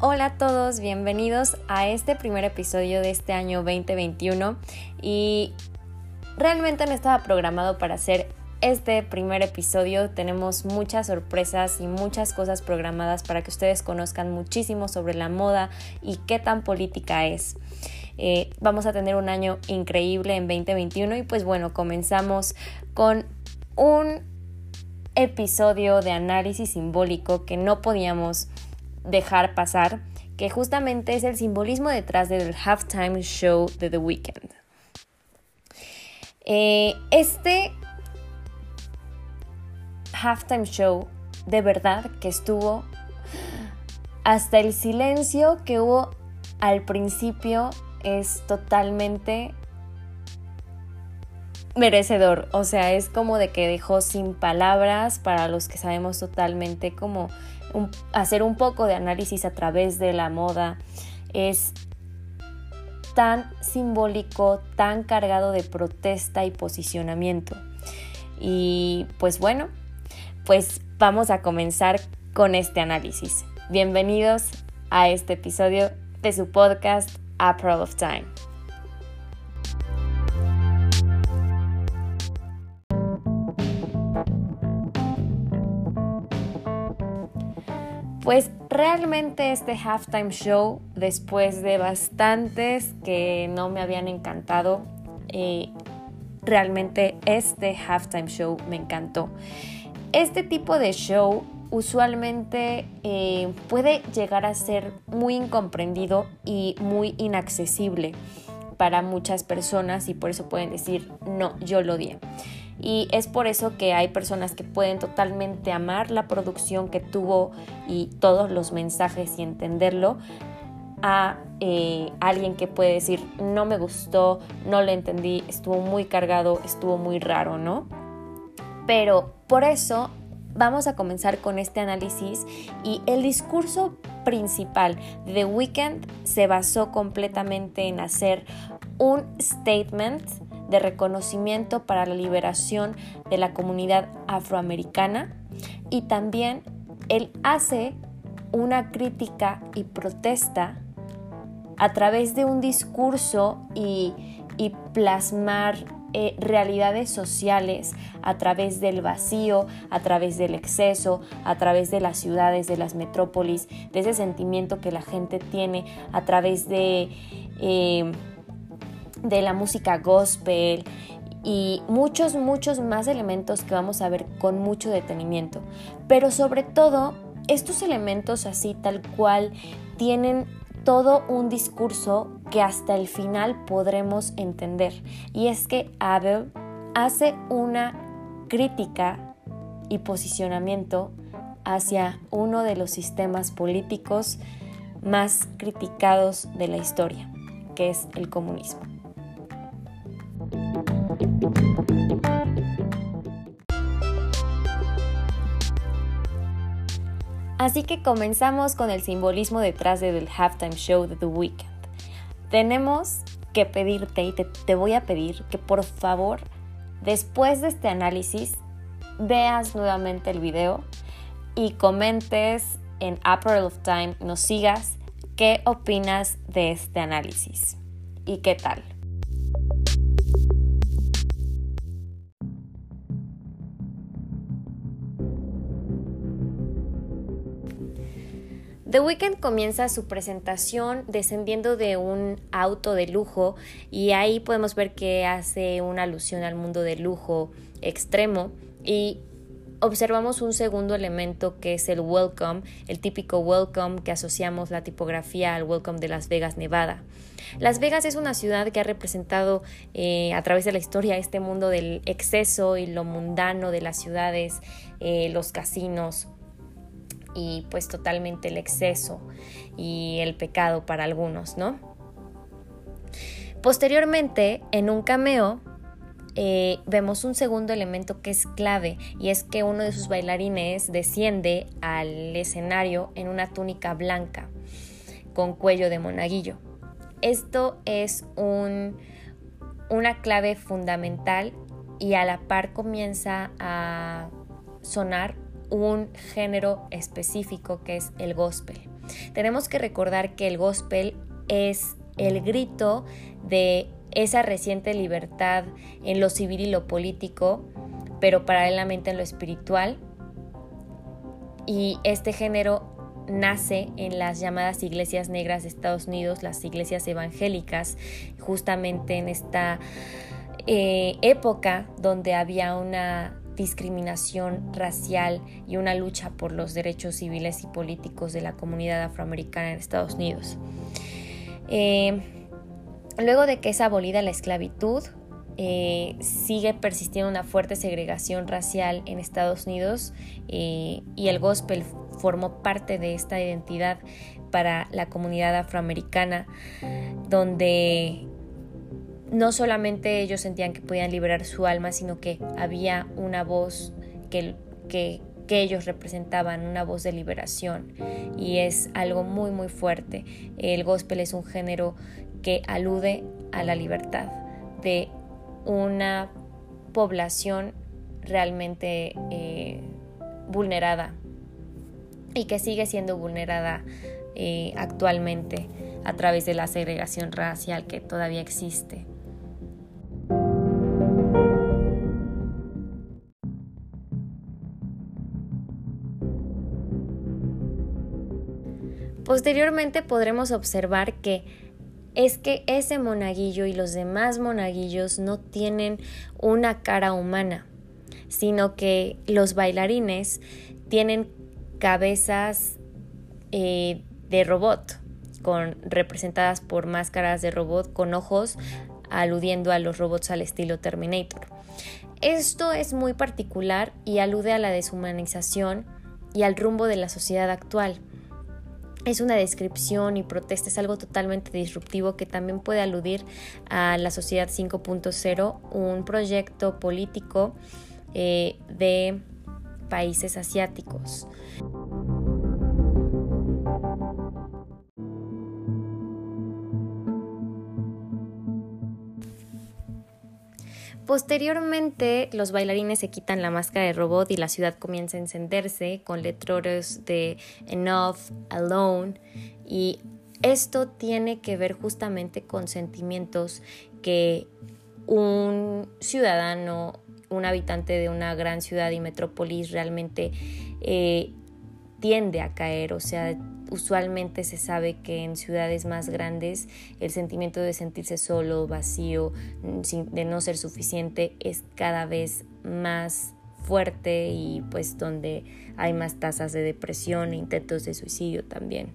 Hola a todos, bienvenidos a este primer episodio de este año 2021 y realmente no estaba programado para hacer este primer episodio. Tenemos muchas sorpresas y muchas cosas programadas para que ustedes conozcan muchísimo sobre la moda y qué tan política es. Eh, vamos a tener un año increíble en 2021 y pues bueno, comenzamos con un episodio de análisis simbólico que no podíamos dejar pasar, que justamente es el simbolismo detrás del halftime show de The Weeknd. Eh, este halftime show de verdad que estuvo hasta el silencio que hubo al principio es totalmente merecedor, o sea, es como de que dejó sin palabras para los que sabemos totalmente como hacer un poco de análisis a través de la moda es tan simbólico, tan cargado de protesta y posicionamiento. Y pues bueno, pues vamos a comenzar con este análisis. Bienvenidos a este episodio de su podcast April of Time. Pues realmente este halftime show, después de bastantes que no me habían encantado, eh, realmente este halftime show me encantó. Este tipo de show usualmente eh, puede llegar a ser muy incomprendido y muy inaccesible para muchas personas y por eso pueden decir, no, yo lo odié y es por eso que hay personas que pueden totalmente amar la producción que tuvo y todos los mensajes y entenderlo a eh, alguien que puede decir no me gustó, no le entendí, estuvo muy cargado, estuvo muy raro, ¿no? Pero por eso vamos a comenzar con este análisis y el discurso principal de The Weeknd se basó completamente en hacer un statement de reconocimiento para la liberación de la comunidad afroamericana. Y también él hace una crítica y protesta a través de un discurso y, plasmar eh, realidades sociales a través del vacío, a través del exceso, a través de las ciudades, de las metrópolis, de ese sentimiento que la gente tiene a través de... Eh, de la música gospel y muchos, muchos más elementos que vamos a ver con mucho detenimiento. Pero sobre todo, estos elementos así tal cual tienen todo un discurso que hasta el final podremos entender. Y es que Abel hace una crítica y posicionamiento hacia uno de los sistemas políticos más criticados de la historia, que es el comunismo. Así que comenzamos con el simbolismo detrás del halftime show de The Weeknd. Tenemos que pedirte y te, te voy a pedir que por favor, después de este análisis, veas nuevamente el video y comentes en April of Time, nos sigas qué opinas de este análisis y qué tal. The Weeknd comienza su presentación descendiendo de un auto de lujo y ahí podemos ver que hace una alusión al mundo de lujo extremo y observamos un segundo elemento que es el welcome, el típico welcome que asociamos la tipografía al welcome de Las Vegas, Nevada. Las Vegas es una ciudad que ha representado eh, a través de la historia este mundo del exceso y lo mundano de las ciudades, eh, los casinos, y pues totalmente el exceso y el pecado para algunos, ¿no? Posteriormente, en un cameo, eh, vemos un segundo elemento que es clave y es que uno de sus bailarines desciende al escenario en una túnica blanca con cuello de monaguillo. Esto es un, una clave fundamental y a la par comienza a sonar un género específico que es el gospel. Tenemos que recordar que el gospel es el grito de esa reciente libertad en lo civil y lo político, pero paralelamente en lo espiritual. Y este género nace en las llamadas iglesias negras de Estados Unidos, las iglesias evangélicas, justamente en esta eh, época donde había una discriminación racial y una lucha por los derechos civiles y políticos de la comunidad afroamericana en Estados Unidos. Eh, luego de que es abolida la esclavitud, eh, sigue persistiendo una fuerte segregación racial en Estados Unidos y el gospel formó parte de esta identidad para la comunidad afroamericana, donde no solamente ellos sentían que podían liberar su alma, sino que había una voz que, que, ellos representaban, una voz de liberación. Y es algo muy, muy fuerte. El gospel es un género que alude a la libertad de una población realmente eh, vulnerada y que sigue siendo vulnerada eh, actualmente a través de la segregación racial que todavía existe. Posteriormente podremos observar que es que ese monaguillo y los demás monaguillos no tienen una cara humana, sino que los bailarines tienen cabezas eh, de robot, con, representadas por máscaras de robot con ojos aludiendo a los robots al estilo Terminator. Esto es muy particular y alude a la deshumanización y al rumbo de la sociedad actual. Es una descripción y protesta, es algo totalmente disruptivo que también puede aludir a la sociedad 5.0, un proyecto político eh, de países asiáticos. Posteriormente, los bailarines se quitan la máscara de robot y la ciudad comienza a encenderse con letreros de Enough, Alone. Y esto tiene que ver justamente con sentimientos que un ciudadano, un habitante de una gran ciudad y metrópolis realmente eh, tiende a caer, o sea, usualmente se sabe que en ciudades más grandes el sentimiento de sentirse solo, vacío, mm, de no ser suficiente es cada vez más fuerte y pues donde hay más tasas de depresión e intentos de suicidio también.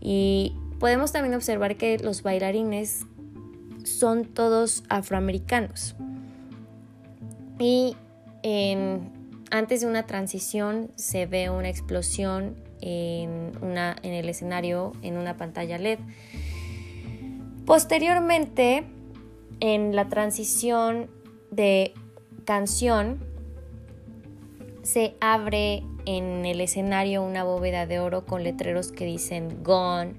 Y podemos también observar que los bailarines son todos afroamericanos. Y en antes de una transición se ve una explosión en, el escenario en una pantalla LED. Posteriormente, en la transición de canción, se abre en el escenario una bóveda de oro con letreros que dicen Gone,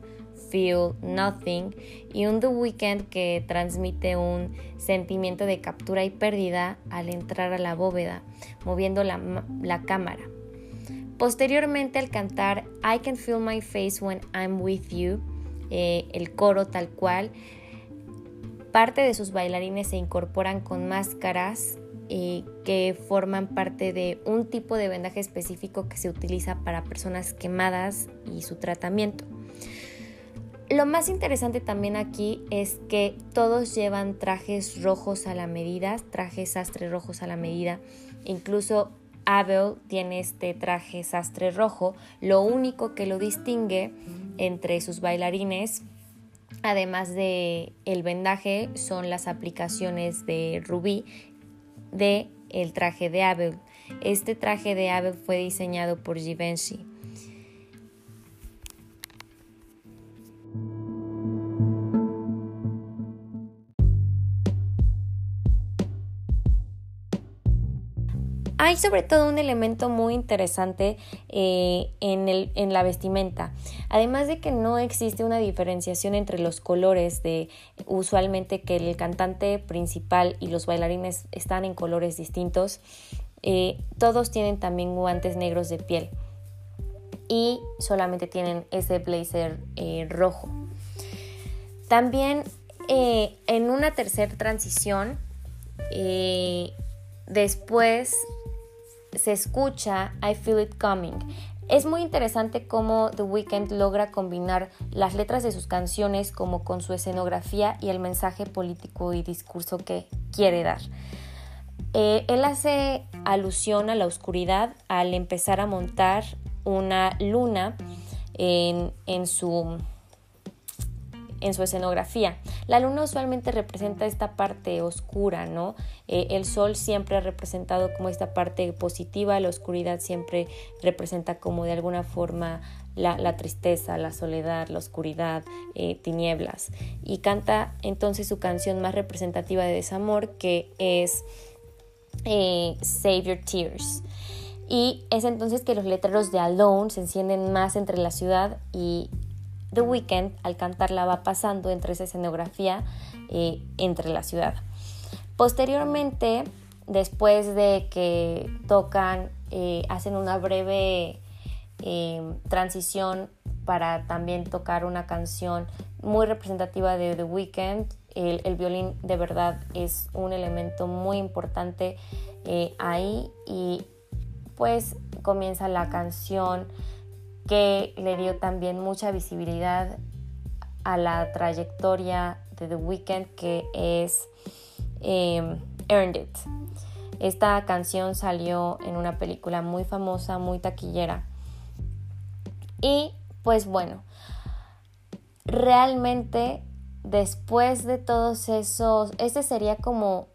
Feel Nothing y un The Weeknd que transmite un sentimiento de captura y pérdida al entrar a la bóveda, moviendo la, cámara. Posteriormente al cantar I Can Feel My Face When I'm With You, eh, el coro tal cual, parte de sus bailarines se incorporan con máscaras eh, que forman parte de un tipo de vendaje específico que se utiliza para personas quemadas y su tratamiento. Lo más interesante también aquí es que todos llevan trajes rojos a la medida, trajes sastre rojos a la medida. Incluso Abel tiene este traje sastre rojo. Lo único que lo distingue entre sus bailarines, además de el vendaje, son las aplicaciones de rubí de el traje de Abel. Este traje de Abel fue diseñado por Givenchy. Hay sobre todo un elemento muy interesante eh, en, el, en la vestimenta. Además de que no existe una diferenciación entre los colores de usualmente que el cantante principal y los bailarines están en colores distintos, eh, todos tienen también guantes negros de piel. y solamente tienen ese blazer eh, rojo. También en una tercera transición, después se escucha I Feel It Coming. Es muy interesante cómo The Weeknd logra combinar las letras de sus canciones como con su escenografía y el mensaje político y discurso que quiere dar. Eh, él hace alusión a la oscuridad al empezar a montar una luna en, su, en su escenografía. La luna usualmente representa esta parte oscura, ¿no? Eh, el sol siempre ha representado como esta parte positiva, la oscuridad siempre representa como de alguna forma la, tristeza, la soledad, la oscuridad, eh, tinieblas. Y canta entonces su canción más representativa de desamor que es eh, Save Your Tears. Y es entonces que los letreros de Alone se encienden más entre la ciudad y The Weeknd al cantarla va pasando entre esa escenografía eh, entre la ciudad. Posteriormente, después de que tocan, eh, hacen una breve transición para también tocar una canción muy representativa de The Weeknd el, violín de verdad es un elemento muy importante eh, ahí y pues comienza la canción que le dio también mucha visibilidad a la trayectoria de The Weeknd que es em, Earned It. Esta canción salió en una película muy famosa, muy taquillera. Y pues bueno, realmente después de todos esos, este sería como,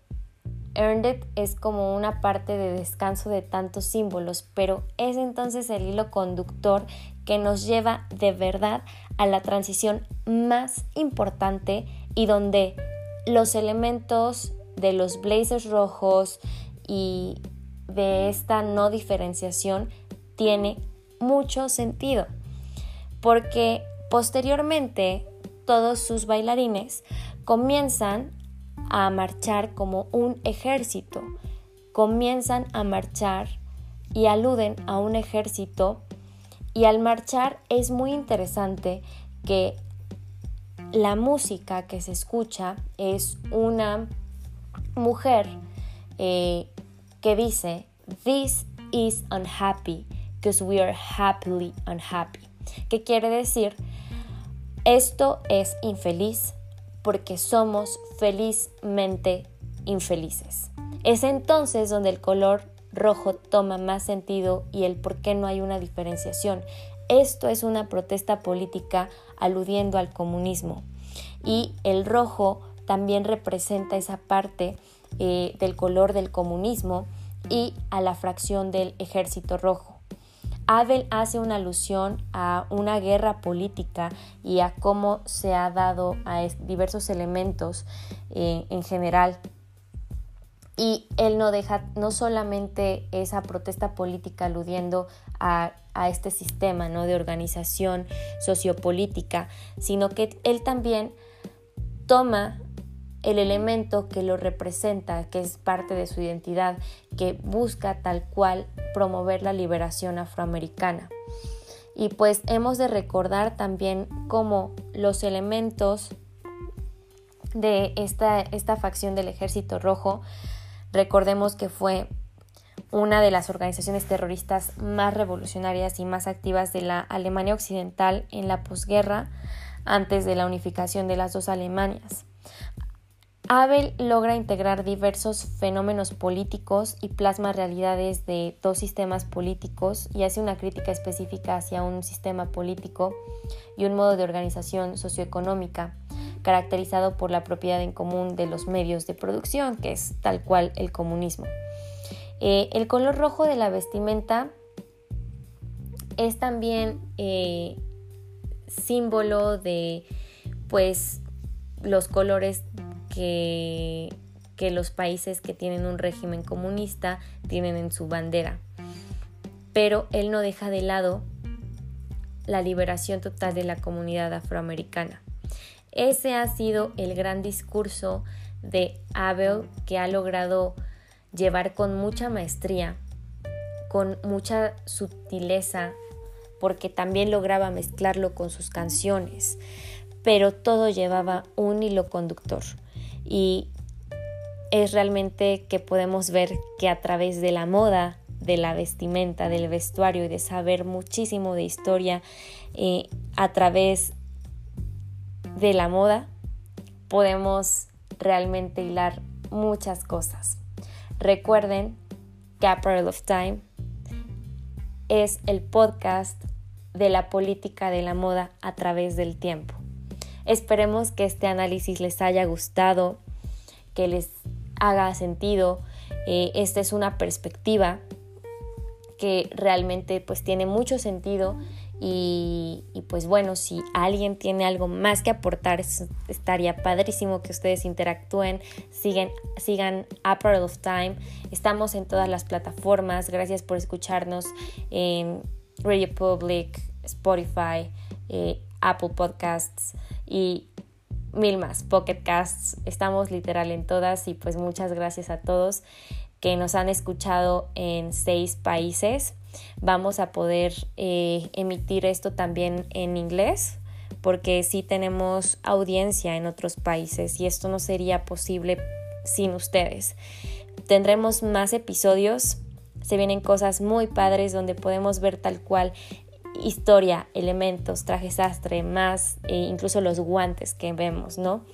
Earned It es como una parte de descanso de tantos símbolos, pero es entonces el hilo conductor que nos lleva de verdad a la transición más importante y donde los elementos de los blazers rojos y de esta no diferenciación tiene mucho sentido porque posteriormente todos sus bailarines comienzan a marchar como un ejército, comienzan a marchar y aluden a un ejército y al marchar es muy interesante que la música que se escucha es una mujer eh, que dice, This is unhappy because we are happily unhappy. ¿Qué quiere decir? Esto es infeliz porque somos felizmente infelices. Es entonces donde el color rojo toma más sentido y el por qué no hay una diferenciación. Esto es una protesta política aludiendo al comunismo y el rojo también representa esa parte eh, del color del comunismo y a la fracción del ejército rojo. Abel hace una alusión a una guerra política y a cómo se ha dado a diversos elementos eh, en general. Y él no deja no solamente esa protesta política aludiendo a, este sistema ¿no? de organización sociopolítica, sino que él también toma el elemento que lo representa, que es parte de su identidad, que busca tal cual promover la liberación afroamericana. Y pues hemos de recordar también cómo los elementos de esta, esta facción del Ejército Rojo, recordemos que fue una de las organizaciones terroristas más revolucionarias y más activas de la Alemania Occidental en la posguerra antes de la unificación de las dos Alemanias. Abel logra integrar diversos fenómenos políticos y plasma realidades de dos sistemas políticos y hace una crítica específica hacia un sistema político y un modo de organización socioeconómica caracterizado por la propiedad en común de los medios de producción, que es tal cual el comunismo. Eh, el color rojo de la vestimenta es también eh, símbolo de pues los colores que, los países que tienen un régimen comunista tienen en su bandera. Pero él no deja de lado la liberación total de la comunidad afroamericana. Ese ha sido el gran discurso de Abel que ha logrado llevar con mucha maestría, con mucha sutileza porque también lograba mezclarlo con sus canciones, pero todo llevaba un hilo conductor y es realmente que podemos ver que a través de la moda, de la vestimenta, del vestuario y de saber muchísimo de historia eh, a través de la moda, podemos realmente hilar muchas cosas. Recuerden que Apparel of Time es el podcast de la política de la moda a través del tiempo. Esperemos que este análisis les haya gustado, que les haga sentido. Eh, esta es una perspectiva que realmente pues tiene mucho sentido y, pues bueno, si alguien tiene algo más que aportar, estaría padrísimo que ustedes interactúen, sigan, sigan Apparel of Time. Estamos en todas las plataformas. Gracias por escucharnos en Radio Public, Spotify, eh, Apple Podcasts y mil más, Pocket Casts. Estamos literal en todas y pues muchas gracias a todos que nos han escuchado en seis países. Vamos a poder eh, emitir esto también en inglés porque sí tenemos audiencia en otros países y esto no sería posible sin ustedes. Tendremos más episodios, se vienen cosas muy padres donde podemos ver tal cual historia, elementos, traje sastre, más e incluso los guantes que vemos, ¿no?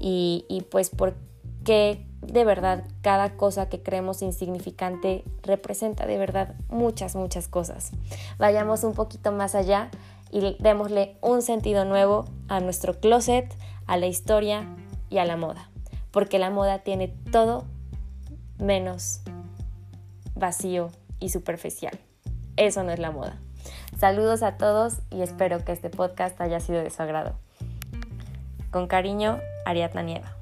Y, y pues porque de verdad cada cosa que creemos insignificante representa de verdad muchas, muchas cosas. Vayamos un poquito más allá y démosle un sentido nuevo a nuestro closet, a la historia y a la moda. Porque la moda tiene todo menos vacío y superficial. Eso no es la moda. Saludos a todos y espero que este podcast haya sido de su agrado. Con cariño, Ariadna Nieva.